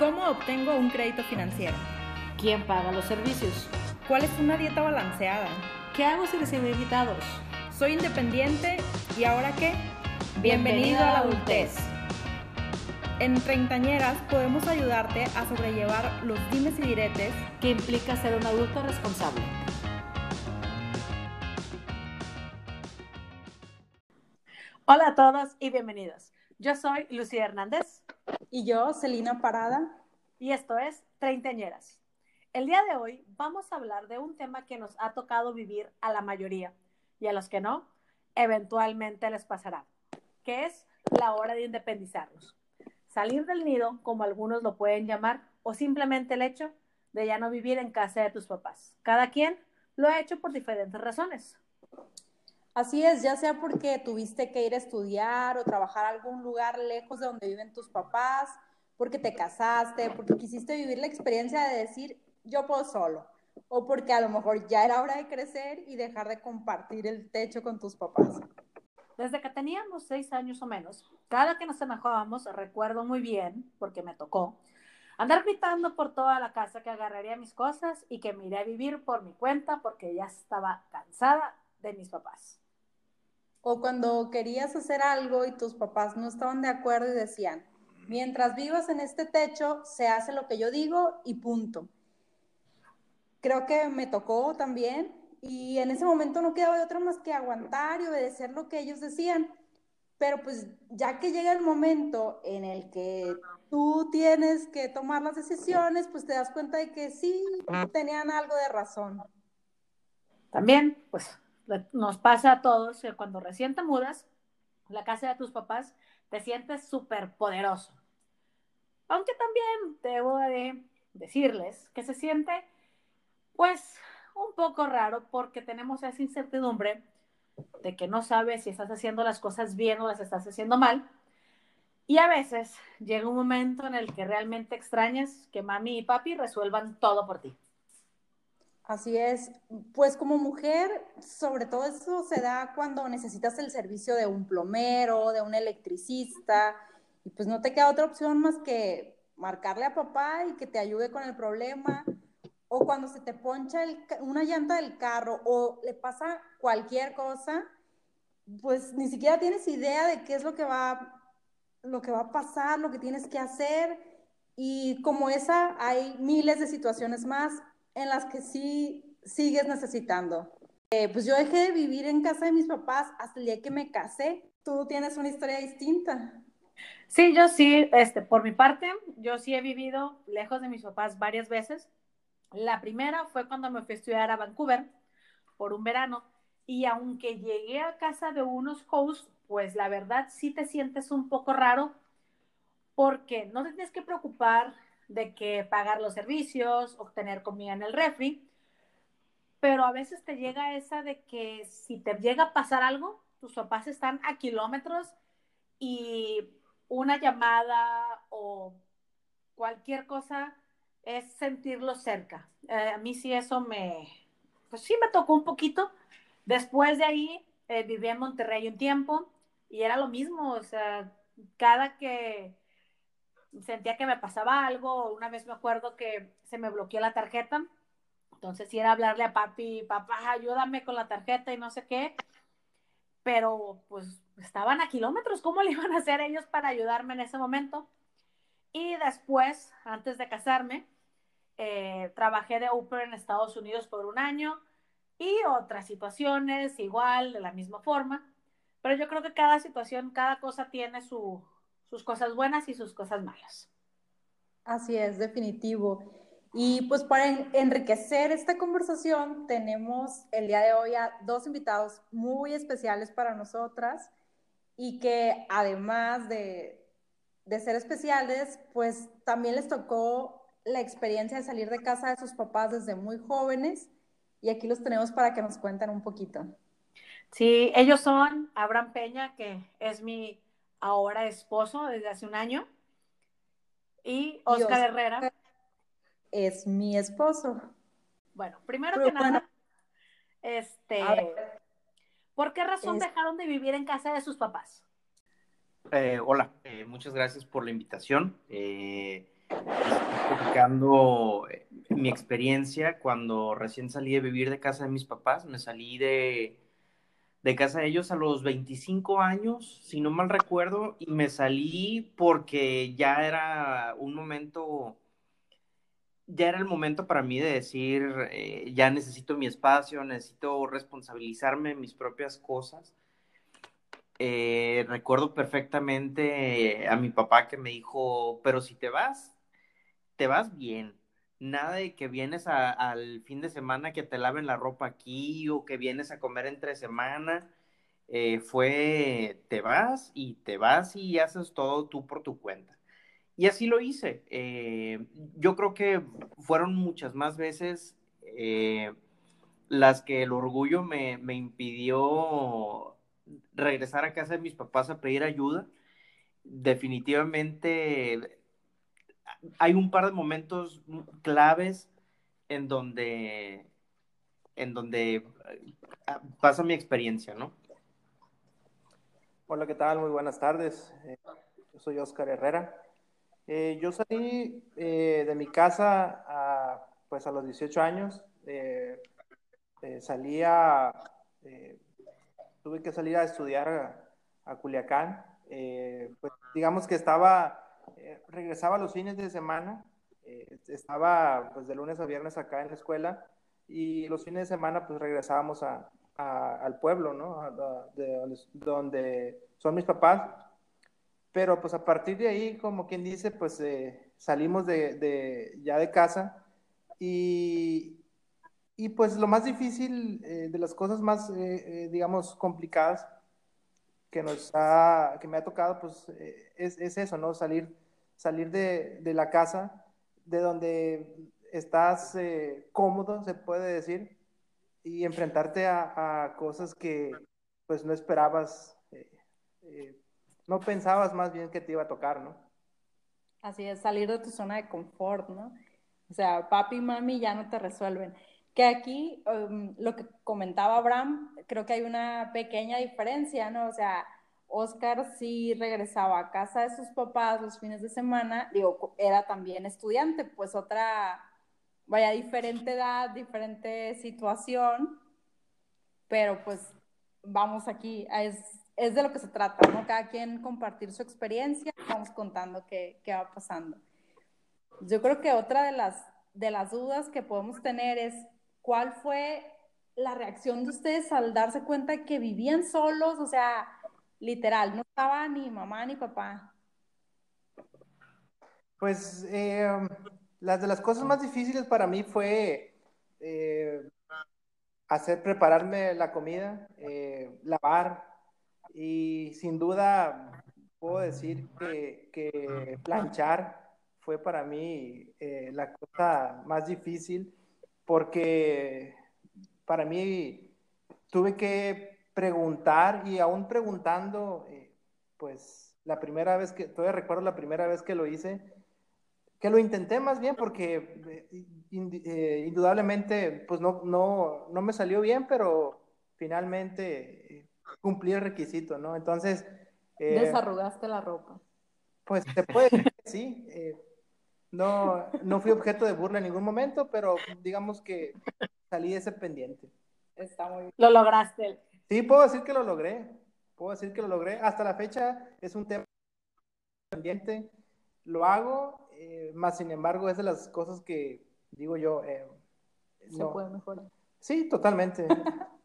¿Cómo obtengo un crédito financiero? ¿Quién paga los servicios? ¿Cuál es una dieta balanceada? ¿Qué hago si recibo invitados? Soy independiente y ahora qué? Bienvenido a la adultez. En Treintañeras podemos ayudarte a sobrellevar los dimes y diretes que implica ser un adulto responsable. Hola a todos y bienvenidos. Yo soy Lucía Hernández. Y yo, Celina Parada. Y esto es Treintañeras. El día de hoy vamos a hablar de un tema que nos ha tocado vivir a la mayoría y a los que no, eventualmente les pasará, que es la hora de independizarnos. Salir del nido, como algunos lo pueden llamar, o simplemente el hecho de ya no vivir en casa de tus papás. Cada quien lo ha hecho por diferentes razones. Así es, ya sea porque tuviste que ir a estudiar o trabajar a algún lugar lejos de donde viven tus papás, porque te casaste, porque quisiste vivir la experiencia de decir, yo puedo solo, o porque a lo mejor ya era hora de crecer y dejar de compartir el techo con tus papás. Desde que teníamos seis años o menos, cada que nos enojábamos, recuerdo muy bien, porque me tocó, andar gritando por toda la casa que agarraría mis cosas y que me iré a vivir por mi cuenta porque ya estaba cansada de mis papás. O cuando querías hacer algo y tus papás no estaban de acuerdo y decían, mientras vivas en este techo, se hace lo que yo digo y punto. Creo que me tocó también y en ese momento no quedaba de otra más que aguantar y obedecer lo que ellos decían. Pero pues ya que llega el momento en el que tú tienes que tomar las decisiones, pues te das cuenta de que sí, tenían algo de razón. También, pues nos pasa a todos que cuando recién te mudas, la casa de tus papás, te sientes súper poderoso. Aunque también debo de decirles que se siente, pues, un poco raro porque tenemos esa incertidumbre de que no sabes si estás haciendo las cosas bien o las estás haciendo mal. Y a veces llega un momento en el que realmente extrañas que mami y papi resuelvan todo por ti. Así es, pues como mujer, sobre todo eso se da cuando necesitas el servicio de un plomero, de un electricista, y pues no te queda otra opción más que marcarle a papá y que te ayude con el problema, o cuando se te poncha una llanta del carro o le pasa cualquier cosa, pues ni siquiera tienes idea de qué es lo que va, lo que va a pasar, lo que tienes que hacer, y como esa hay miles de situaciones más en las que sí sigues necesitando. Eh, pues yo dejé de vivir en casa de mis papás hasta el día que me casé. Tú tienes una historia distinta. Sí, yo sí, este, por mi parte, yo sí he vivido lejos de mis papás varias veces. La primera fue cuando me fui a estudiar a Vancouver por un verano y aunque llegué a casa de unos hosts, pues la verdad sí te sientes un poco raro porque no te tienes que preocupar de que pagar los servicios, obtener comida en el refri, pero a veces te llega esa de que si te llega a pasar algo, tus papás están a kilómetros y una llamada o cualquier cosa es sentirlo cerca. Eh, a mí sí eso me, pues sí me tocó un poquito. Después de ahí eh, viví en Monterrey un tiempo y era lo mismo, o sea, cada que sentía que me pasaba algo, una vez me acuerdo que se me bloqueó la tarjeta, entonces si era hablarle a papi, papá, ayúdame con la tarjeta y no sé qué, pero pues estaban a kilómetros, ¿cómo le iban a hacer ellos para ayudarme en ese momento? Y después, antes de casarme, eh, trabajé de Uber en Estados Unidos por un año y otras situaciones igual, de la misma forma, pero yo creo que cada situación, cada cosa tiene su, sus cosas buenas y sus cosas malas. Así es, definitivo. Y pues para enriquecer esta conversación tenemos el día de hoy a dos invitados muy especiales para nosotras y que además de, de ser especiales, pues también les tocó la experiencia de salir de casa de sus papás desde muy jóvenes y aquí los tenemos para que nos cuenten un poquito. Sí, ellos son Abraham Peña, que es mi ahora esposo desde hace un año, y Oscar Herrera. Es mi esposo. Bueno, primero que nada, este, ¿por qué razón dejaron de vivir en casa de sus papás? Eh, hola, eh, muchas gracias por la invitación. Eh, explicando eh, mi experiencia cuando recién salí de vivir de casa de mis papás. Me salí de, de casa de ellos a los 25 años, si no mal recuerdo, y me salí porque ya era un momento, ya era el momento para mí de decir, eh, ya necesito mi espacio, necesito responsabilizarme de mis propias cosas. Eh, recuerdo perfectamente a mi papá que me dijo, pero si te vas, te vas bien. Nada de que vienes al fin de semana que te laven la ropa aquí o que vienes a comer entre semana. Eh, fue, te vas y te vas y haces todo tú por tu cuenta. Y así lo hice. Eh, yo creo que fueron muchas más veces las que el orgullo me, me impidió regresar a casa de mis papás a pedir ayuda. Definitivamente hay un par de momentos claves en donde en donde ah, pasa mi experiencia, ¿no? Hola, ¿qué tal? Muy buenas tardes. Eh, yo soy Oscar Herrera. Eh, yo salí eh, de mi casa a, pues a los 18 años. salí a tuve que salir a estudiar a, Culiacán. Eh, pues digamos que estaba, eh, regresaba los fines de semana, eh, estaba pues de lunes a viernes acá en la escuela y los fines de semana pues regresábamos a, al pueblo, ¿no? de donde, son mis papás. Pero pues a partir de ahí, como quien dice, pues salimos de, de, ya de casa y, y pues lo más difícil, eh, de las cosas más, eh, eh, digamos, complicadas que, nos ha, que me ha tocado, pues es, es, eso, ¿no? Salir, salir de, de, la casa, de donde estás cómodo, se puede decir, y enfrentarte a, cosas que pues no esperabas, no pensabas más bien que te iba a tocar, ¿no? Así es, salir de tu zona de confort, ¿no? O sea, papi y mami ya no te resuelven. Que aquí, um, lo que comentaba Abraham, creo que hay una pequeña diferencia, ¿no? O sea, Oscar sí regresaba a casa de sus papás los fines de semana, era también estudiante, pues otra, vaya, diferente edad, diferente situación, pero pues vamos aquí, es, es de lo que se trata, ¿no? Cada quien compartir su experiencia, vamos contando qué, qué va pasando. Yo creo que otra de las, de las dudas que podemos tener es, ¿cuál fue la reacción de ustedes al darse cuenta que vivían solos? O sea, literal, no estaba ni mamá ni papá. Pues eh, las de las cosas más difíciles para mí fue eh, hacer, prepararme la comida, eh, lavar y sin duda puedo decir que, que planchar fue para mí la cosa más difícil porque para mí tuve que preguntar y aún preguntando, eh, pues la primera vez que, todavía recuerdo la primera vez que lo hice, que lo intenté más bien porque eh, eh, indudablemente pues no, no, no, me salió bien, pero finalmente cumplí el requisito, ¿no? Entonces... Desarrugaste la ropa. Pues se puede decir, sí. No, no fui objeto de burla en ningún momento, pero digamos que salí de ese pendiente. Está muy bien. Lo lograste. Sí, puedo decir que lo logré. Puedo decir que lo logré. Hasta la fecha es un tema pendiente. Lo hago, eh, más sin embargo es de las cosas que digo yo. Eh, Se puede mejorar. Sí, totalmente.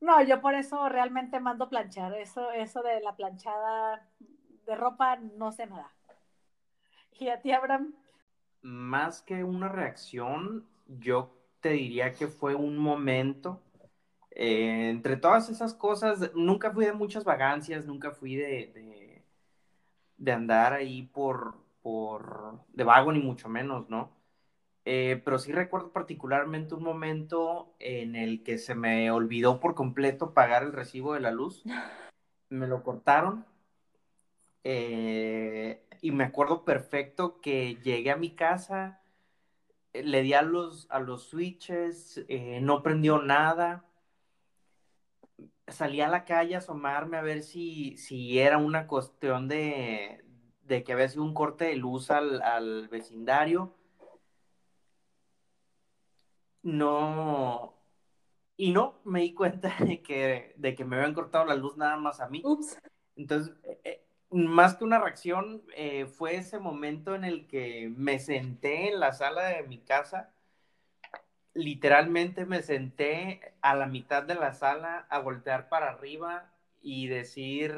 no, yo por eso realmente mando planchar. Eso, eso de la planchada de ropa no sé nada. ¿Y a ti, Abraham? Más que una reacción, yo te diría que fue un momento. Eh, entre todas esas cosas, nunca fui de muchas vagancias, nunca fui de, de, andar ahí por, por, de vago, ni mucho menos, ¿no? Eh, pero sí recuerdo particularmente un momento en el que se me olvidó por completo pagar el recibo de la luz. Me lo cortaron. Eh, y me acuerdo perfecto que llegué a mi casa, le di a los, a los switches, eh, no prendió nada. Salí a la calle a asomarme a ver si, si era una cuestión de, de que había sido un corte de luz al, al vecindario. No, y no, me di cuenta de que, de que me habían cortado la luz nada más a mí. Ups. Entonces, eh, eh, más que una reacción, eh, fue ese momento en el que me senté en la sala de mi casa. Literalmente me senté a la mitad de la sala a voltear para arriba y decir,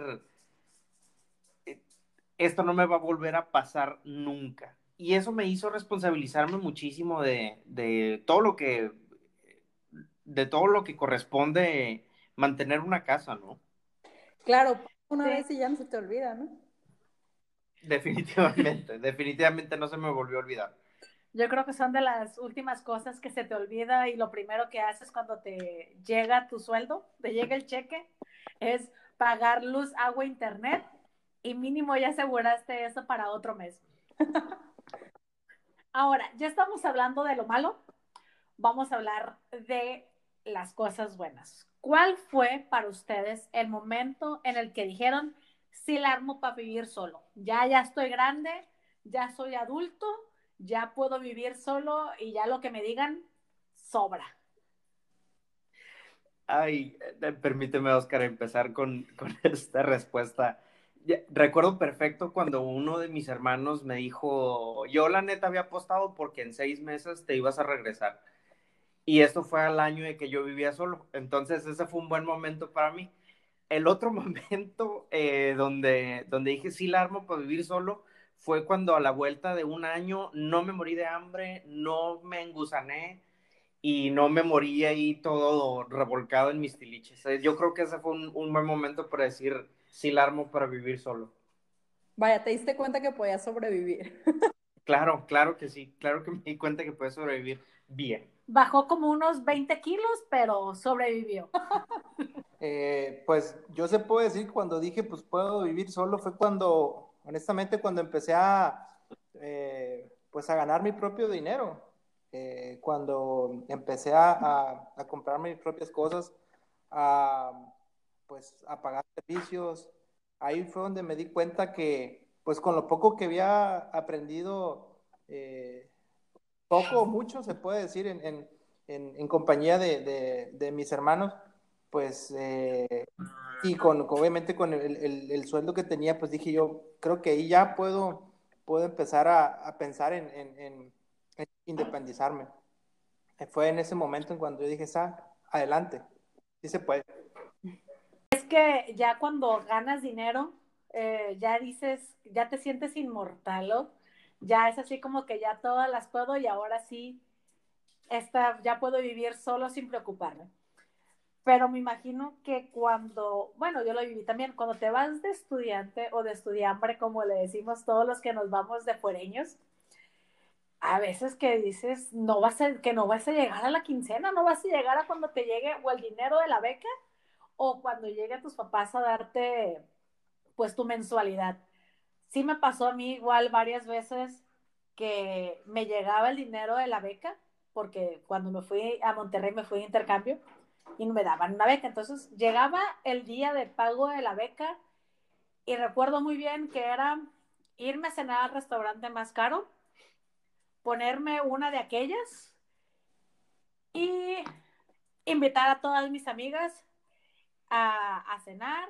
esto no me va a volver a pasar nunca. Y eso me hizo responsabilizarme muchísimo de, de todo lo que de todo lo que corresponde mantener una casa, ¿no? Claro, una vez y ya no se te olvida, ¿no? Definitivamente, definitivamente no se me volvió a olvidar. Yo creo que son de las últimas cosas que se te olvida y lo primero que haces cuando te llega tu sueldo, te llega el cheque, es pagar luz, agua, internet y mínimo ya aseguraste eso para otro mes. Ahora, ya estamos hablando de lo malo, vamos a hablar de las cosas buenas. ¿Cuál fue para ustedes el momento en el que dijeron, sí la armo para vivir solo? Ya, ya estoy grande, ya soy adulto, ya puedo vivir solo y ya lo que me digan sobra. Ay, eh, permíteme, Oscar, empezar con, con esta respuesta. Recuerdo perfecto cuando uno de mis hermanos me dijo, yo la neta había apostado porque en seis meses te ibas a regresar. Y esto fue al año de que yo vivía solo. Entonces ese fue un buen momento para mí. El otro momento eh, donde, donde dije sí la armo para vivir solo fue cuando a la vuelta de un año no me morí de hambre, no me engusané y no me morí ahí todo revolcado en mis tiliches. Eh, yo creo que ese fue un, un buen momento para decir sí la armo para vivir solo. Vaya, te diste cuenta que podías sobrevivir. claro, claro que sí, claro que me di cuenta que puedes sobrevivir bien bajó como unos 20 kilos, pero sobrevivió. Eh, pues yo se puedo decir cuando dije, pues puedo vivir solo, fue cuando, honestamente, cuando empecé a, eh, pues a ganar mi propio dinero. Eh, cuando empecé a, a, comprar mis propias cosas, a, pues a pagar servicios, ahí fue donde me di cuenta que, pues con lo poco que había aprendido, poco o mucho, se puede decir, en, en, en, compañía de, de, mis hermanos, pues, eh, y con, obviamente con el, el, el, sueldo que tenía, pues dije yo, creo que ahí ya puedo, puedo empezar a, a pensar en, en, independizarme. Fue en ese momento en cuando yo dije, ah, adelante, sí se puede. Es que ya cuando ganas dinero, eh, ya dices, ya te sientes inmortal, ¿no? ya es así como que ya todas las puedo y ahora sí, esta, ya puedo vivir solo sin preocuparme. Pero me imagino que cuando, bueno, yo lo viví también, cuando te vas de estudiante o de estudiambre, como le decimos todos los que nos vamos de fuereños, a veces que dices, no vas a, que no vas a llegar a la quincena, no vas a llegar a cuando te llegue o el dinero de la beca o cuando llegue tus papás a darte pues tu mensualidad. Sí me pasó a mí igual varias veces que me llegaba el dinero de la beca, porque cuando me fui a Monterrey me fui de intercambio y me daban una beca. Entonces llegaba el día de pago de la beca y recuerdo muy bien que era irme a cenar al restaurante más caro, ponerme una de aquellas y invitar a todas mis amigas a, a cenar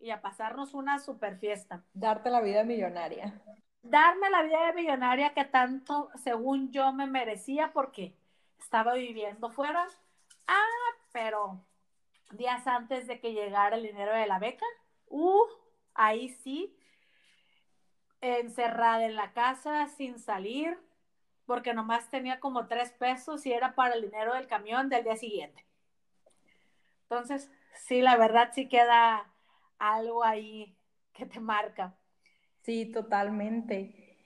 y a pasarnos una super fiesta. Darte la vida millonaria. Darme la vida millonaria que tanto, según yo, me merecía porque estaba viviendo fuera. Ah, pero días antes de que llegara el dinero de la beca, uh, ahí sí, encerrada en la casa sin salir, porque nomás tenía como tres pesos y era para el dinero del camión del día siguiente. Entonces, sí, la verdad sí queda algo ahí que te marca. Sí, totalmente.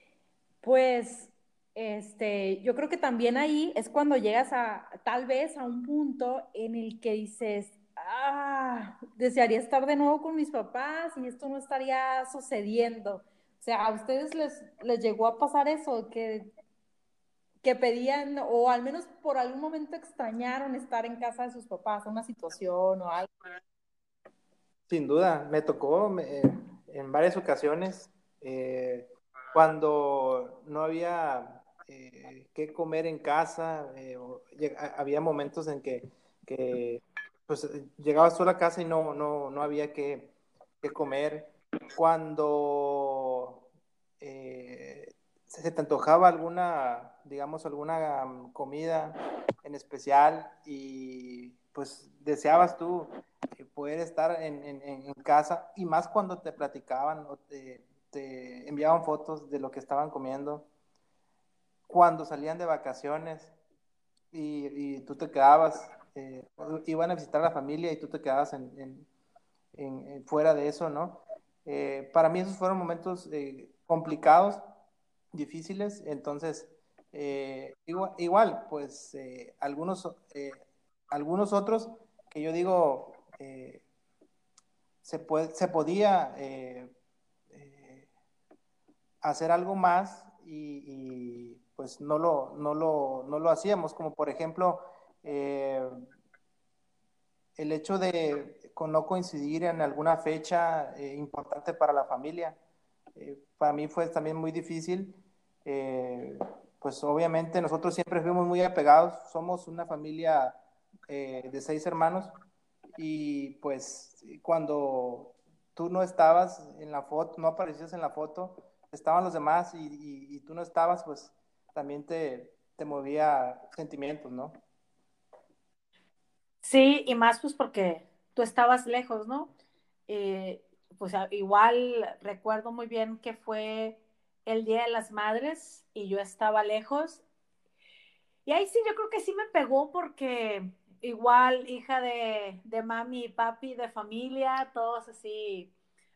Pues, este, yo creo que también ahí es cuando llegas a, tal vez a un punto en el que dices, ah, desearía estar de nuevo con mis papás y esto no estaría sucediendo. O sea, ¿a ustedes les, les llegó a pasar eso? Que, que pedían, o al menos por algún momento extrañaron estar en casa de sus papás, una situación o algo. Sin duda, me tocó en varias ocasiones Eh, cuando no había eh, qué comer en casa, eh, había momentos en que, que pues, llegabas tú a la casa y no, no, no había qué comer. Cuando se te antojaba alguna, digamos, alguna comida en especial y pues deseabas tú eh, poder estar en, en, casa y más cuando te platicaban o te, te, enviaban fotos de lo que estaban comiendo, cuando salían de vacaciones y, tú te quedabas, eh, iban a visitar a la familia y tú te quedabas en, fuera de eso, ¿no? Eh, para mí esos fueron momentos complicados difíciles, entonces, eh, igual, pues eh, algunos, eh, algunos otros que yo digo, se, puede, se podía hacer algo más y, pues no lo, no, lo, no lo hacíamos, como por ejemplo, el hecho de no coincidir en alguna fecha importante para la familia. para mí fue también muy difícil eh, pues obviamente nosotros siempre fuimos muy apegados, somos una familia eh, de seis hermanos y pues cuando tú no estabas en la foto, no aparecías en la foto, estaban los demás y, tú no estabas, pues también te, te movía sentimientos, ¿no? Sí, y más pues porque tú estabas lejos, ¿no? Eh, pues igual recuerdo muy bien que fue el Día de las Madres y yo estaba lejos. Y ahí sí, yo creo que sí me pegó porque igual hija de, de mami y papi, de familia, todos así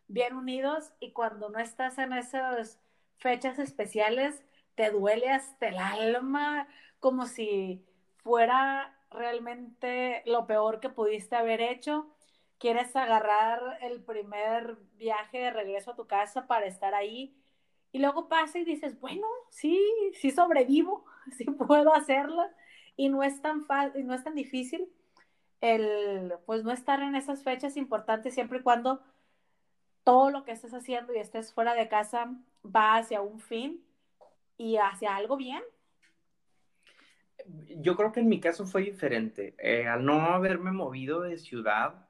bien unidos y cuando no estás en esas fechas especiales, te duele hasta el alma, como si fuera realmente lo peor que pudiste haber hecho. Quieres agarrar el primer viaje de regreso a tu casa para estar ahí y luego pasa y dices, bueno, sí, sí sobrevivo, sí puedo hacerlo. Y no es tan fácil, no es tan difícil el, pues no estar en esas fechas importantes siempre y cuando todo lo que estés haciendo y estés fuera de casa va hacia un fin y hacia algo bien. Yo creo que en mi caso fue diferente. Eh, al no haberme movido de ciudad,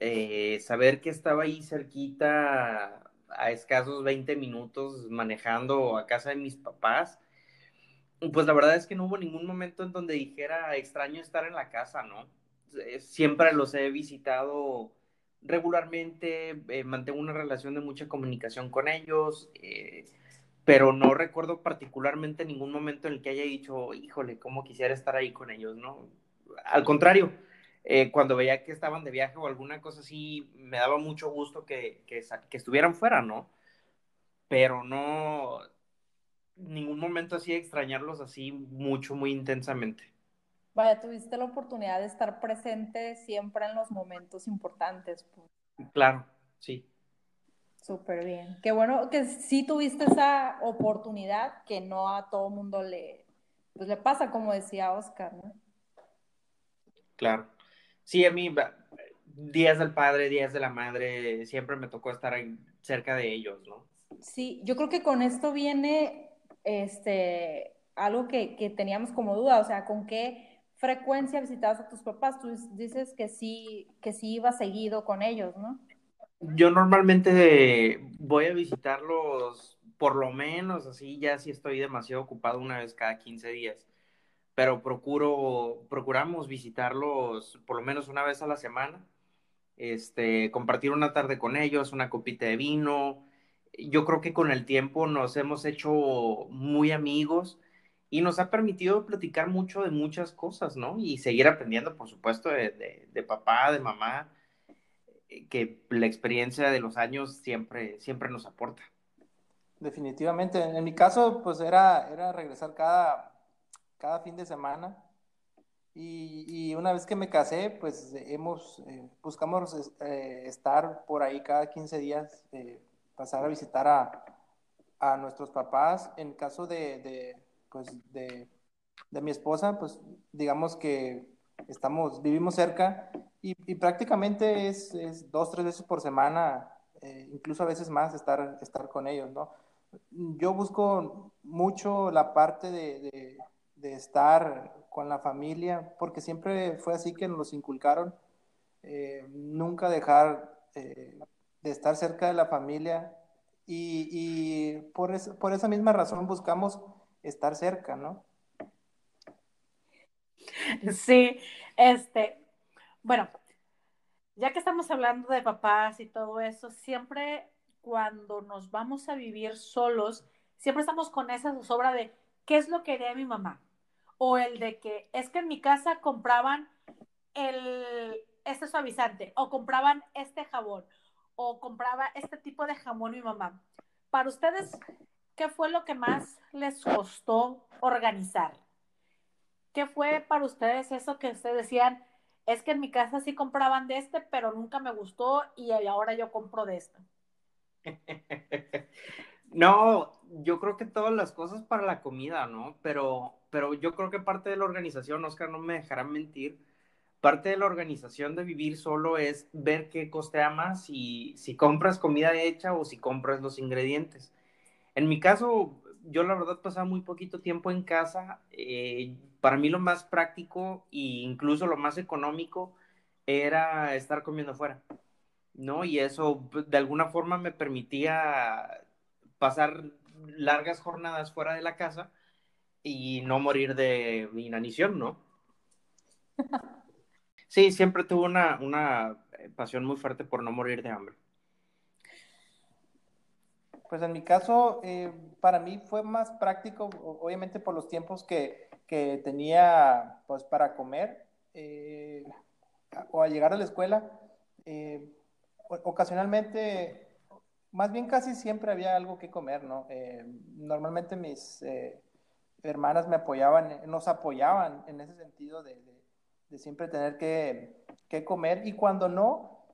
eh, saber que estaba ahí cerquita a escasos 20 minutos manejando a casa de mis papás, pues la verdad es que no hubo ningún momento en donde dijera extraño estar en la casa, ¿no? Eh, siempre los he visitado regularmente, mantengo una relación de mucha comunicación con ellos, pero no recuerdo particularmente ningún momento en el que haya dicho, híjole, cómo quisiera estar ahí con ellos, ¿no? Al contrario, eh, cuando veía que estaban de viaje o alguna cosa así, me daba mucho gusto que, que, estuvieran fuera, ¿no? Pero no, ningún momento así extrañarlos así mucho, muy intensamente. Vaya, tuviste la oportunidad de estar presente siempre en los momentos importantes. Pues. Claro, sí. Súper bien. Qué bueno que sí tuviste esa oportunidad que no a todo mundo le, pues le pasa, como decía Oscar, ¿no? Claro. Sí, a mí, días del padre, días de la madre, siempre me tocó estar cerca de ellos, ¿no? Sí, yo creo que con esto viene este, algo que, que teníamos como duda, o sea, ¿con qué frecuencia visitabas a tus papás? Tú dices que sí, que sí ibas seguido con ellos, ¿no? Yo normalmente voy a visitarlos por lo menos así, ya si estoy demasiado ocupado una vez cada 15 días pero procuro, procuramos visitarlos por lo menos una vez a la semana, este, compartir una tarde con ellos, una copita de vino. Yo creo que con el tiempo nos hemos hecho muy amigos y nos ha permitido platicar mucho de muchas cosas, ¿no? Y seguir aprendiendo, por supuesto, de, de, papá, de mamá, que la experiencia de los años siempre, siempre nos aporta. Definitivamente. En mi caso, pues era, era regresar cada, cada fin de semana. Y, una vez que me casé, pues hemos, eh, buscamos eh, estar por ahí cada 15 días, eh, pasar a visitar a, a, nuestros papás. En caso de, de pues de, de, mi esposa, pues digamos que estamos, vivimos cerca y, y prácticamente es, es, dos, tres veces por semana eh, incluso a veces más estar, estar con ellos, ¿no? Yo busco mucho la parte de, de, estar con la familia, porque siempre fue así que nos inculcaron, eh, nunca dejar de estar cerca de la familia y, y por, por esa misma razón buscamos estar cerca, ¿no? Sí, este, bueno, ya que estamos hablando de papás y todo eso, siempre cuando nos vamos a vivir solos, siempre estamos con esa zozobra de qué es lo que haría mi mamá. O el de que es que en mi casa compraban el, este suavizante, o compraban este jabón, o compraba este tipo de jamón mi mamá. Para ustedes, ¿qué fue lo que más les costó organizar? ¿Qué fue para ustedes eso que ustedes decían? Es que en mi casa sí compraban de este, pero nunca me gustó y ahora yo compro de este. No, yo creo que todas las cosas para la comida, ¿no? Pero, pero yo creo que parte de la organización, Oscar, no me dejará mentir, parte de la organización de vivir solo es ver qué costea más y si compras comida hecha o si compras los ingredientes. En mi caso, yo la verdad pasaba muy poquito tiempo en casa. Eh, para mí lo más práctico e incluso lo más económico era estar comiendo afuera, ¿no? Y eso pues, de alguna forma me permitía pasar largas jornadas fuera de la casa y no morir de inanición, ¿no? Sí, siempre tuve una, una pasión muy fuerte por no morir de hambre. Pues en mi caso, eh, para mí fue más práctico, obviamente por los tiempos que, que tenía pues para comer eh, o al llegar a la escuela. Eh, ocasionalmente, más bien casi siempre había algo que comer, ¿no? normalmente mis hermanas me apoyaban, nos apoyaban en ese sentido de, de, siempre tener que, que, comer y cuando no,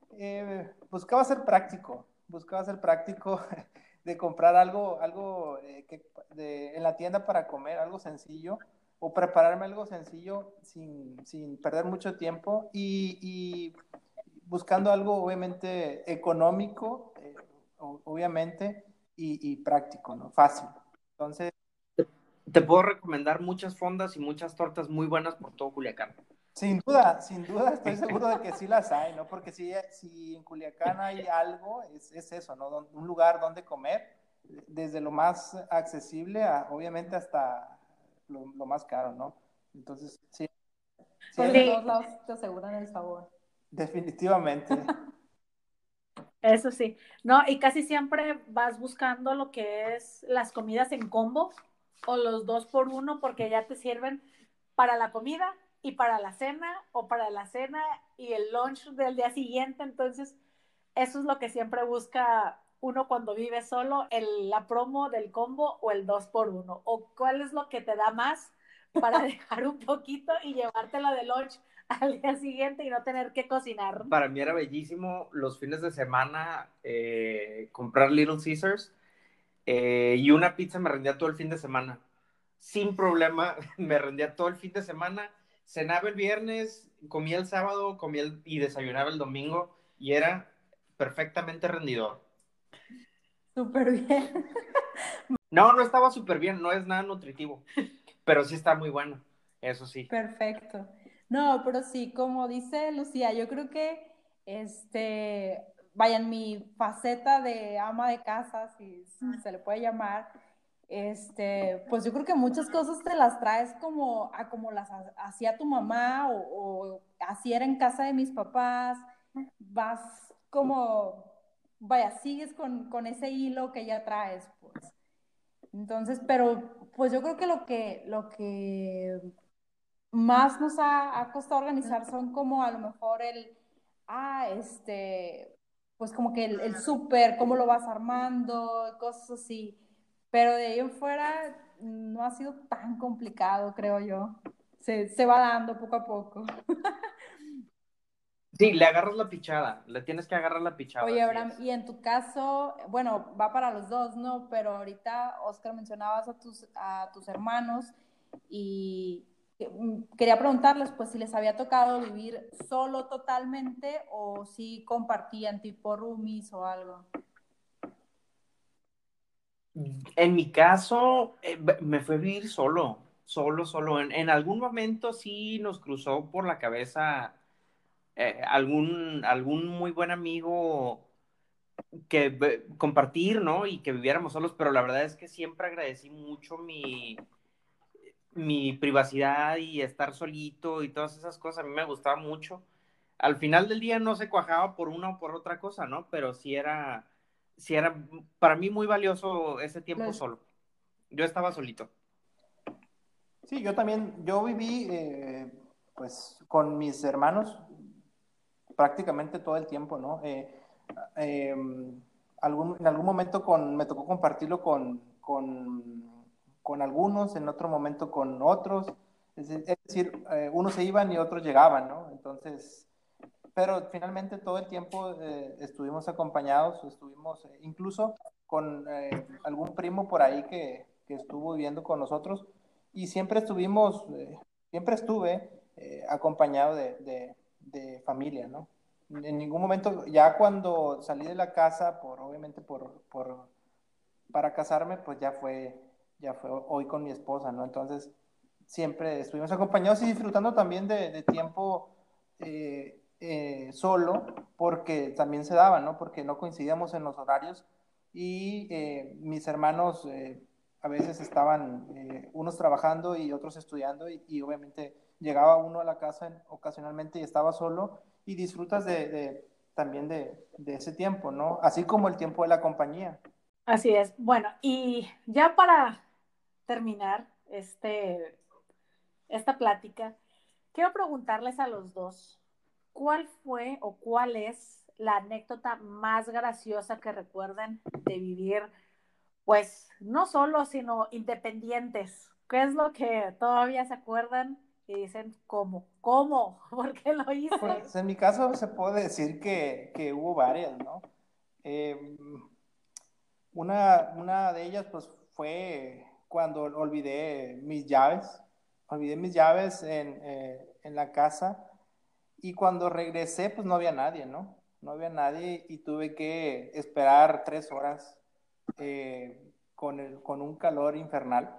buscaba ser práctico, buscaba ser práctico de comprar algo, algo eh, de, en la tienda para comer, algo sencillo, o prepararme algo sencillo sin, sin perder mucho tiempo y, y, buscando algo obviamente económico, eh, obviamente, y, y, práctico, ¿no? Fácil. Entonces... Te puedo recomendar muchas fondas y muchas tortas muy buenas por todo Culiacán. Sin duda, sin duda, estoy seguro de que sí las hay, ¿no? Porque si, si en Culiacán hay algo, es, es eso, ¿no? Un lugar donde comer, desde lo más accesible, a, obviamente hasta lo, más caro, ¿no? Entonces, sí. sí de todos lados te aseguran el sabor. Definitivamente. Eso sí. No, y casi siempre vas buscando lo que es las comidas en combo o los dos por uno porque ya te sirven para la comida y para la cena o para la cena y el lunch del día siguiente. Entonces, eso es lo que siempre busca uno cuando vive solo, el, la promo del combo o el 2 por 1 o cuál es lo que te da más para dejar un poquito y llevártelo de lunch al día siguiente y no tener que cocinar. Para mí era bellísimo los fines de semana eh, comprar Little Caesars eh, y una pizza me rendía todo el fin de semana. Sin problema, me rendía todo el fin de semana cenaba el viernes, comía el sábado, comía y desayunaba el domingo y era perfectamente rendidor. Súper bien. No, no estaba súper bien, no es nada nutritivo, pero sí está muy bueno, eso sí. Perfecto. No, pero sí, como dice Lucía, yo creo que, este, vaya, en mi faceta de ama de casa, si se le puede llamar, este, pues yo creo que muchas cosas te las traes como a como las hacía tu mamá o, así era en casa de mis papás, vas como, vaya, sigues con, con, ese hilo que ya traes, pues. Entonces, pero pues yo creo que lo que, lo que más nos ha, ha costado organizar son como a lo mejor el, ah, este, pues como que el, el súper, cómo lo vas armando, cosas así pero de ahí en fuera no ha sido tan complicado, creo yo. Se, se va dando poco a poco. Sí, le agarras la pichada, le tienes que agarrar la pichada. Oye, Abraham, y en tu caso, bueno, va para los dos, ¿no? Pero ahorita, Oscar, mencionabas a tus, a tus hermanos y mm, quería preguntarles, pues, si les había tocado vivir solo totalmente o si compartían tipo roomies o algo. En mi caso, eh, me fue a vivir solo, solo, solo. En, algún momento sí nos cruzó por la cabeza eh, algún, algún muy buen amigo que compartir, ¿no? Y que viviéramos solos, pero la verdad es que siempre agradecí mucho mi, mi privacidad y estar solito y todas esas cosas. A mí me gustaba mucho. Al final del día no se cuajaba por una o por otra cosa, ¿no? Pero sí era sí era para mí muy valioso ese tiempo solo. Yo estaba solito. Sí, yo también, yo viví eh, pues con mis hermanos prácticamente todo el tiempo, ¿no? Eh, em, algún, en algún momento con, me tocó compartirlo con, con, con, algunos, en otro momento con otros. Es, decir, eh, unos se iban y otros llegaban, ¿no? Entonces, pero finalmente todo el tiempo eh, estuvimos acompañados, estuvimos eh, incluso con eh, algún primo por ahí que, que, estuvo viviendo con nosotros y siempre estuvimos, siempre estuve acompañado de, de, de, familia, ¿no? En ningún momento, ya cuando salí de la casa, por obviamente por, por para casarme, pues ya fue, ya fue hoy con mi esposa, ¿no? Entonces, siempre estuvimos acompañados y disfrutando también de, de tiempo eh, eh, solo porque también se daba, ¿no? Porque no coincidíamos en los horarios y eh, mis hermanos eh, a veces estaban unos trabajando y otros estudiando y, obviamente llegaba uno a la casa ocasionalmente y estaba solo y disfrutas de, también de, de, ese tiempo, ¿no? Así como el tiempo de la compañía. Así es. Bueno, y ya para terminar este, esta plática, quiero preguntarles a los dos, ¿cuál fue o cuál es la anécdota más graciosa que recuerden de vivir, pues, no solo, sino independientes? ¿Qué es lo que todavía se acuerdan y dicen, ¿cómo? ¿Cómo? ¿Por qué lo hice? Pues en mi caso se puede decir que, que hubo varias, ¿no? Eh, una, una de ellas, pues, fue cuando olvidé mis llaves. Olvidé mis llaves en, eh, en la casa y cuando regresé, pues no había nadie, ¿no? No había nadie y tuve que esperar tres horas eh, con, el, con un calor infernal.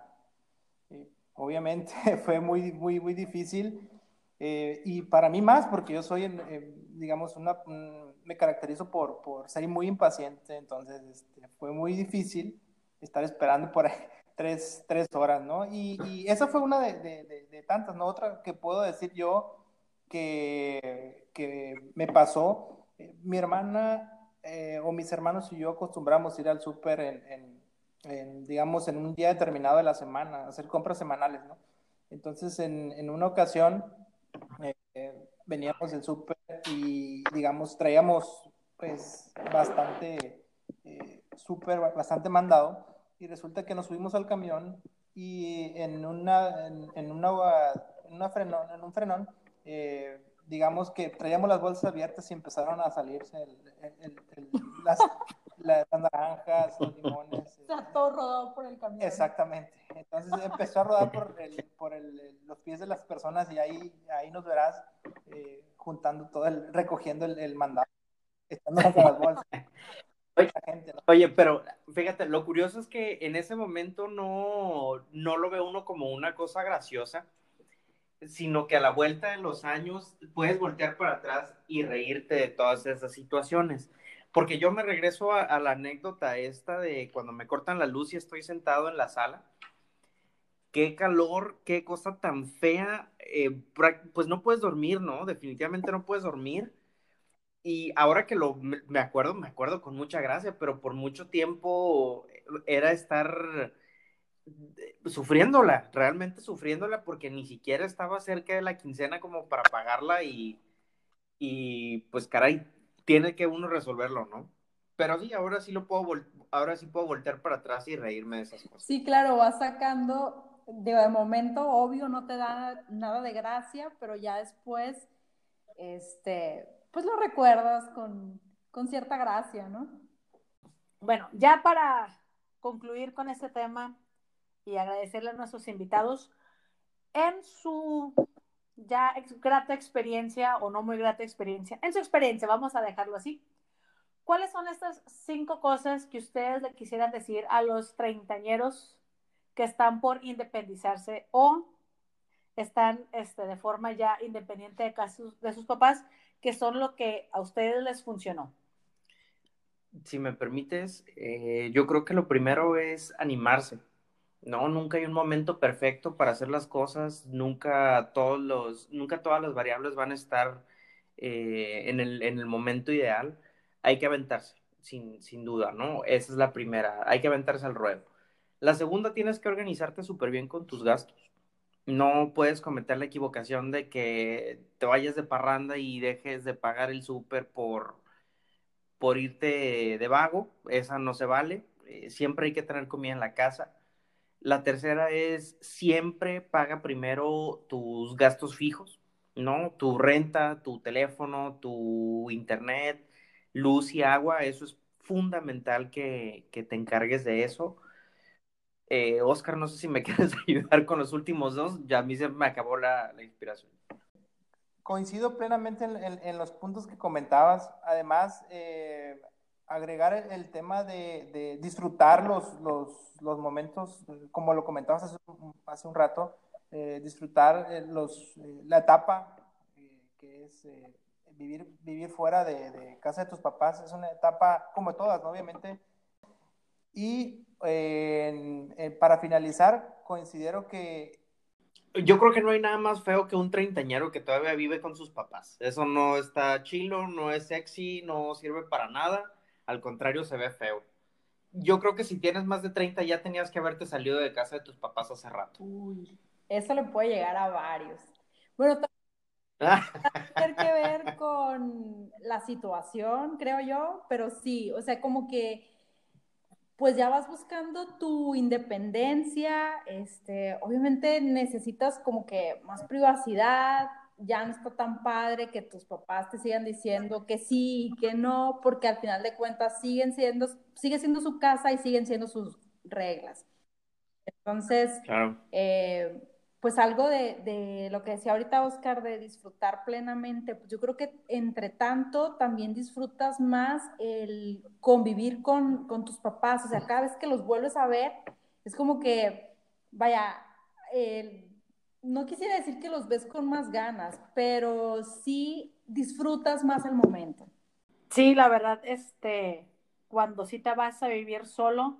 obviamente fue muy, muy, muy difícil eh, y para mí más, porque yo soy, eh, digamos, una, me caracterizo por, por ser muy impaciente, entonces este, fue muy difícil estar esperando por ahí tres, tres horas, ¿no? Y, y, esa fue una de, de, de tantas, ¿no? Otra que puedo decir yo que, que me pasó. Mi hermana eh, o mis hermanos y yo acostumbramos ir al súper en, en, digamos, en un día determinado de la semana, hacer compras semanales, ¿no? Entonces, en, en una ocasión, eh, veníamos del súper y, digamos, traíamos, pues, bastante, eh, súper, bastante mandado, y resulta que nos subimos al camión y en una, en, en una, en, una frenón, en un frenón, eh, digamos que traíamos las bolsas abiertas y empezaron a salirse las, naranjas, los limones. Está todo rodado por el camión. Exactamente. Entonces empezó a rodar por, por los pies de las personas y ahí, ahí nos verás eh, juntando todo, el, recogiendo el, mandado, las bolsas. Oye, pero fíjate, lo curioso es que en ese momento no, no lo ve uno como una cosa graciosa, sino que a la vuelta de los años puedes voltear para atrás y reírte de todas esas situaciones. Porque yo me regreso a, la anécdota esta de cuando me cortan la luz y estoy sentado en la sala. Qué calor, qué cosa tan fea. Eh, pues no puedes dormir, ¿no? Definitivamente no puedes dormir. Y ahora que lo me acuerdo, me acuerdo con mucha gracia, pero por mucho tiempo era estar sufriéndola, realmente sufriéndola porque ni siquiera estaba cerca de la quincena como para pagarla y, y pues caray, tiene que uno resolverlo, ¿no? Pero sí, ahora sí lo puedo, ahora sí puedo voltear para atrás y reírme de esas cosas. Sí, claro, vas sacando, de momento, obvio, no te da nada de gracia, pero ya después, este, pues lo recuerdas con, con cierta gracia, ¿no? Bueno, ya para concluir con este tema, y agradecerle a nuestros invitados. en su ya grata experiencia o no muy grata experiencia, en su experiencia, vamos a dejarlo así. ¿Cuáles son estas cinco cosas que ustedes le quisieran decir a los treintañeros que están por independizarse o están este, de forma ya independiente de, casos, de sus papás, que son lo que a ustedes les funcionó? Si me permites, eh, yo creo que lo primero es animarse. No, nunca hay un momento perfecto para hacer las cosas, nunca, todos los, nunca todas las variables van a estar eh, en, el, en, el, momento ideal. Hay que aventarse, sin, sin duda, ¿no? Esa es la primera, hay que aventarse al ruedo. La segunda, tienes que organizarte súper bien con tus gastos. No puedes cometer la equivocación de que te vayas de parranda y dejes de pagar el súper por, por irte de vago. Esa no se vale. Eh, siempre hay que tener comida en la casa la tercera es siempre paga primero tus gastos fijos, ¿no? Tu renta, tu teléfono, tu internet, luz y agua, eso es fundamental que, te encargues de eso. Eh, Oscar, no sé si me quieres ayudar con los últimos dos, ya a mí se me acabó la, inspiración. Coincido plenamente en, los puntos que comentabas. Además, eh, agregar el, tema de, disfrutar los, los, momentos, como lo comentabas hace, un rato, eh, disfrutar eh, los, eh, la etapa que es vivir, vivir fuera de, casa de tus papás. Es una etapa como todas, obviamente. Y para finalizar, considero que... Yo creo que no hay nada más feo que un treintañero que todavía vive con sus papás. Eso no está chilo, no es sexy, no sirve para nada al contrario se ve feo. Yo creo que si tienes más de 30 ya tenías que haberte salido de casa de tus papás hace rato. Uy, eso le puede llegar a varios. Bueno, tiene que ver con la situación, creo yo, pero sí, o sea, como que pues ya vas buscando tu independencia, este, obviamente necesitas como que más privacidad, ya no está tan padre que tus papás te sigan diciendo que sí y que no, porque al final de cuentas siguen siendo, sigue siendo su casa y siguen siendo sus reglas. Entonces, eh, pues algo de, lo que decía ahorita Oscar, de disfrutar plenamente, pues yo creo que entre tanto también disfrutas más el convivir con, con tus papás, o sea, cada vez que los vuelves a ver, es como que, vaya, el no quisiera decir que los ves con más ganas, pero sí disfrutas más el momento. Sí, la verdad, este, cuando sí te vas a vivir solo,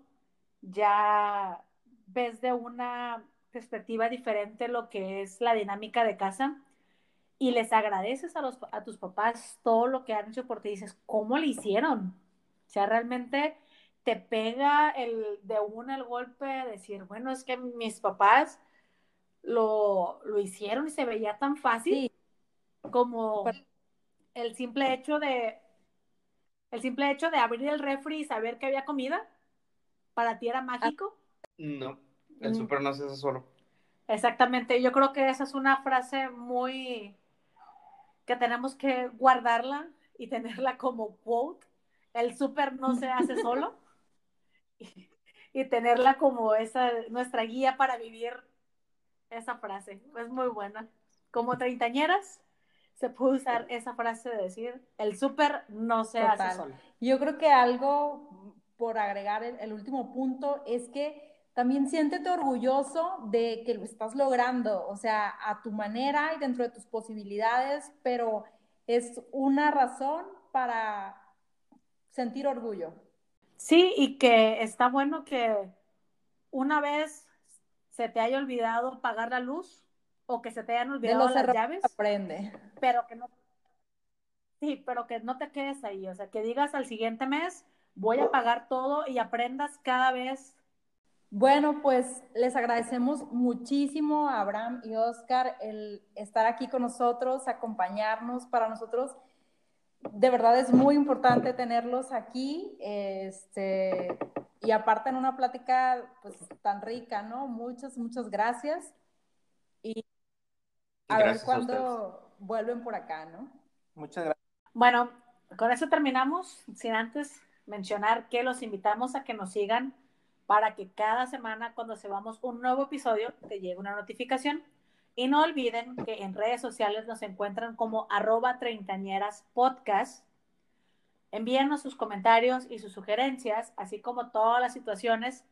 ya ves de una perspectiva diferente lo que es la dinámica de casa y les agradeces a, los, a tus papás todo lo que han hecho por ti. Dices, ¿cómo le hicieron? O sea, realmente te pega el, de una el golpe de decir, bueno, es que mis papás lo, hicieron y se veía tan fácil como el simple hecho de el simple hecho de abrir el refri y saber que había comida para ti era mágico. No, el mm. super no hace eso solo. Exactamente, yo creo que esa es una frase muy que tenemos que guardarla y tenerla como quote. El super no se hace solo. y, y tenerla como esa nuestra guía para vivir esa frase, es muy buena. Como treintañeras, se puede usar esa frase de decir, el súper no se hace solo. Yo creo que algo, por agregar el, último punto, es que también siéntete orgulloso de que lo estás logrando, o sea, a tu manera y dentro de tus posibilidades, pero es una razón para sentir orgullo. Sí, y que está bueno que una vez se te haya olvidado pagar la luz o que se te hayan olvidado las llaves. Aprende. Pero que no. Sí, pero que no te quedes ahí. O sea, que digas al siguiente mes, voy a pagar todo y aprendas cada vez. Bueno, pues les agradecemos muchísimo a Abraham y Oscar el estar aquí con nosotros, acompañarnos. Para nosotros, de verdad es muy importante tenerlos aquí. Este, y aparte en una plática pues tan rica, ¿no? Muchas, muchas gracias. Y a ver cuándo vuelven por acá, ¿no? Muchas gracias. Bueno, con eso terminamos, sin antes mencionar que los invitamos a que nos sigan para que cada semana cuando se vamos un nuevo episodio te llegue una notificación. Y no olviden que en redes sociales nos encuentran como arroba treintañeras podcast. Envíenos sus comentarios y sus sugerencias, así como todas las situaciones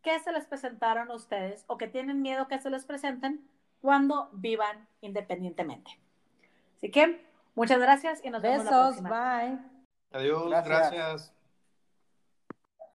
que se les presentaron a ustedes o que tienen miedo que se les presenten cuando vivan independientemente. Así que muchas gracias y nos vemos la Besos, próxima. bye. Adiós, Gracias. gracias.